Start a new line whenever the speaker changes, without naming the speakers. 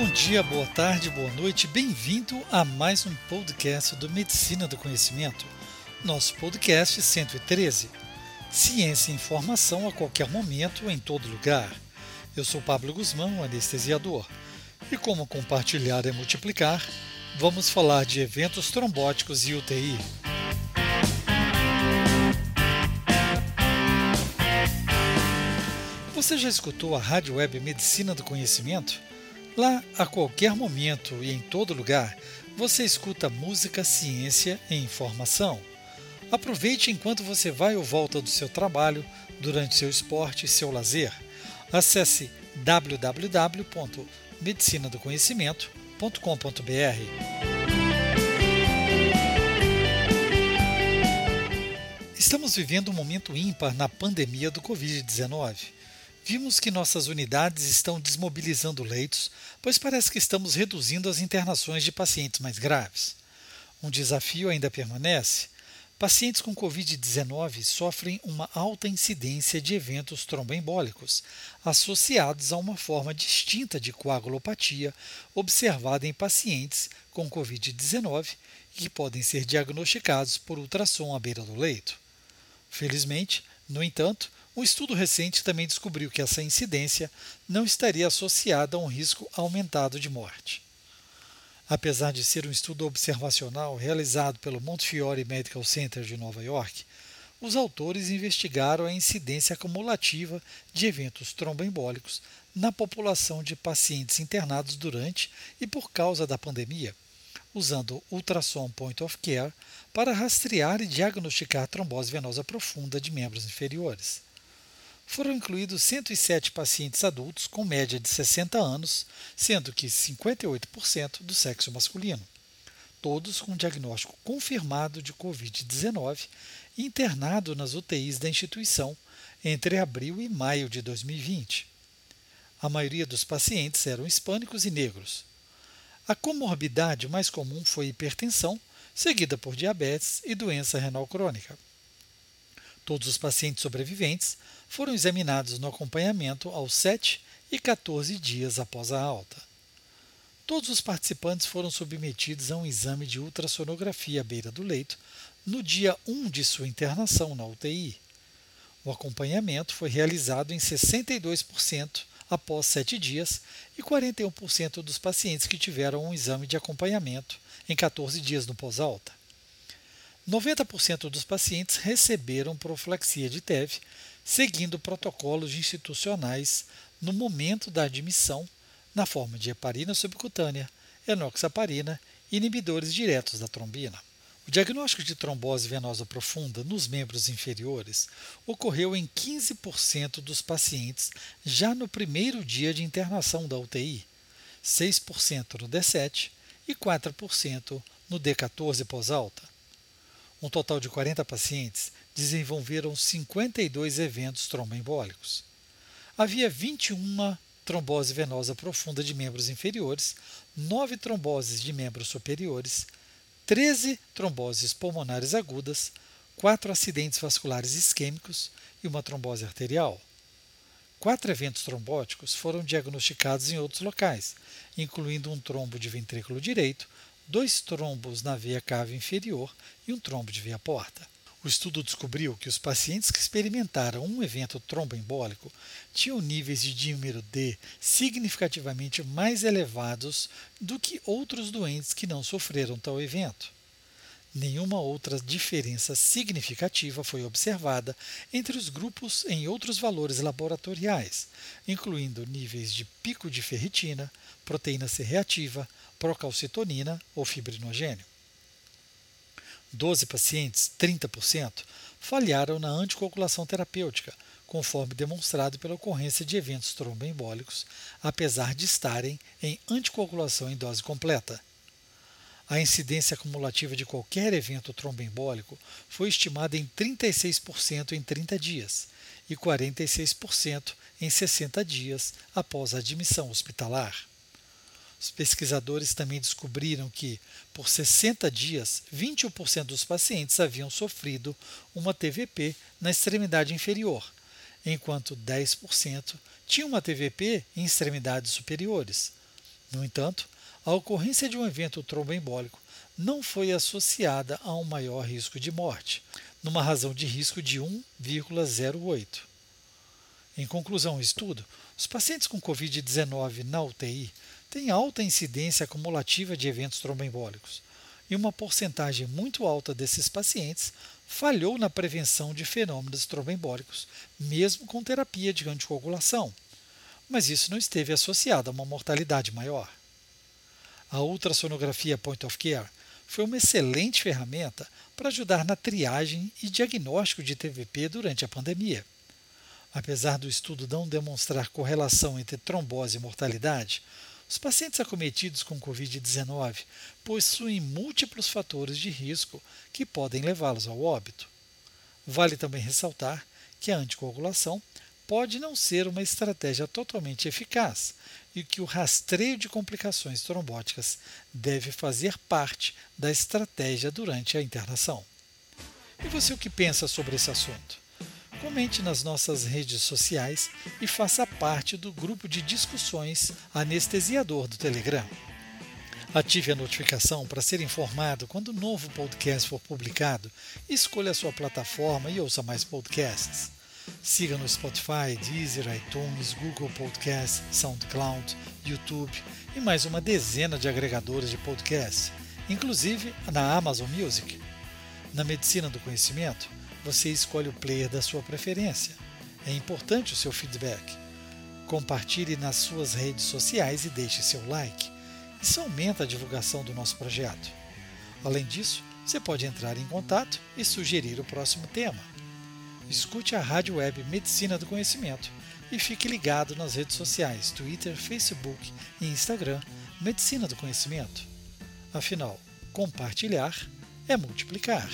Bom dia, boa tarde, boa noite, bem-vindo a mais um podcast do Medicina do Conhecimento, nosso podcast 113. Ciência e informação a qualquer momento, em todo lugar. Eu sou Pablo Guzmão, anestesiador, e como compartilhar é multiplicar, vamos falar de eventos trombóticos e UTI. Você já escutou a rádio web Medicina do Conhecimento? Lá, a qualquer momento e em todo lugar, você escuta música, ciência e informação. Aproveite enquanto você vai ou volta do seu trabalho, durante seu esporte e seu lazer. Acesse www.medicinadoconhecimento.com.br. Estamos vivendo um momento ímpar na pandemia do Covid-19. Vimos que nossas unidades estão desmobilizando leitos, pois parece que estamos reduzindo as internações de pacientes mais graves. Um desafio ainda permanece. Pacientes com Covid-19 sofrem uma alta incidência de eventos tromboembólicos, associados a uma forma distinta de coagulopatia observada em pacientes com Covid-19 que podem ser diagnosticados por ultrassom à beira do leito. Felizmente, no entanto, um estudo recente também descobriu que essa incidência não estaria associada a um risco aumentado de morte. Apesar de ser um estudo observacional realizado pelo Montefiore Medical Center de Nova York, os autores investigaram a incidência acumulativa de eventos tromboembólicos na população de pacientes internados durante e por causa da pandemia, usando ultrassom point of care para rastrear e diagnosticar trombose venosa profunda de membros inferiores foram incluídos 107 pacientes adultos com média de 60 anos, sendo que 58% do sexo masculino, todos com diagnóstico confirmado de Covid-19 e internado nas UTIs da instituição entre abril e maio de 2020. A maioria dos pacientes eram hispânicos e negros. A comorbidade mais comum foi hipertensão, seguida por diabetes e doença renal crônica. Todos os pacientes sobreviventes foram examinados no acompanhamento aos 7 e 14 dias após a alta. Todos os participantes foram submetidos a um exame de ultrassonografia à beira do leito no dia 1 de sua internação na UTI. O acompanhamento foi realizado em 62% após 7 dias e 41% dos pacientes que tiveram um exame de acompanhamento em 14 dias no pós-alta. 90% dos pacientes receberam profilaxia de TEV, seguindo protocolos institucionais no momento da admissão, na forma de heparina subcutânea, enoxaparina e inibidores diretos da trombina. O diagnóstico de trombose venosa profunda nos membros inferiores ocorreu em 15% dos pacientes já no primeiro dia de internação da UTI, 6% no D7 e 4% no D14 pós-alta. Um total de 40 pacientes desenvolveram 52 eventos tromboembólicos. Havia 21 trombose venosa profunda de membros inferiores, 9 tromboses de membros superiores, 13 tromboses pulmonares agudas, 4 acidentes vasculares isquêmicos e uma trombose arterial. Quatro eventos trombóticos foram diagnosticados em outros locais, incluindo um trombo de ventrículo direito, dois trombos na veia cava inferior e um trombo de veia porta. O estudo descobriu que os pacientes que experimentaram um evento tromboembólico tinham níveis de dímero D significativamente mais elevados do que outros doentes que não sofreram tal evento. Nenhuma outra diferença significativa foi observada entre os grupos em outros valores laboratoriais, incluindo níveis de pico de ferritina, proteína C reativa, procalcitonina ou fibrinogênio. 12 pacientes, 30%, falharam na anticoagulação terapêutica, conforme demonstrado pela ocorrência de eventos tromboembólicos, apesar de estarem em anticoagulação em dose completa. A incidência acumulativa de qualquer evento tromboembólico foi estimada em 36% em 30 dias e 46% em 60 dias após a admissão hospitalar. Os pesquisadores também descobriram que, por 60 dias, 21% dos pacientes haviam sofrido uma TVP na extremidade inferior, enquanto 10% tinham uma TVP em extremidades superiores. No entanto, a ocorrência de um evento tromboembólico não foi associada a um maior risco de morte, numa razão de risco de 1,08. Em conclusão ao estudo, os pacientes com Covid-19 na UTI têm alta incidência acumulativa de eventos tromboembólicos, e uma porcentagem muito alta desses pacientes falhou na prevenção de fenômenos tromboembólicos, mesmo com terapia de anticoagulação, mas isso não esteve associado a uma mortalidade maior. A ultrassonografia point of care foi uma excelente ferramenta para ajudar na triagem e diagnóstico de TVP durante a pandemia. Apesar do estudo não demonstrar correlação entre trombose e mortalidade, os pacientes acometidos com Covid-19 possuem múltiplos fatores de risco que podem levá-los ao óbito. Vale também ressaltar que a anticoagulação pode não ser uma estratégia totalmente eficaz e que o rastreio de complicações trombóticas deve fazer parte da estratégia durante a internação. E você o que pensa sobre esse assunto? Comente nas nossas redes sociais e faça parte do grupo de discussões anestesiador do Telegram. Ative a notificação para ser informado quando o novo podcast for publicado. Escolha a sua plataforma e ouça mais podcasts. Siga no Spotify, Deezer, iTunes, Google Podcasts, SoundCloud, YouTube e mais uma dezena de agregadores de podcasts, inclusive na Amazon Music. Na medicina do conhecimento, você escolhe o player da sua preferência. É importante o seu feedback. Compartilhe nas suas redes sociais e deixe seu like. Isso aumenta a divulgação do nosso projeto. Além disso, você pode entrar em contato e sugerir o próximo tema. Escute a Rádio Web Medicina do Conhecimento e fique ligado nas redes sociais Twitter, Facebook e Instagram Medicina do Conhecimento. Afinal, compartilhar é multiplicar.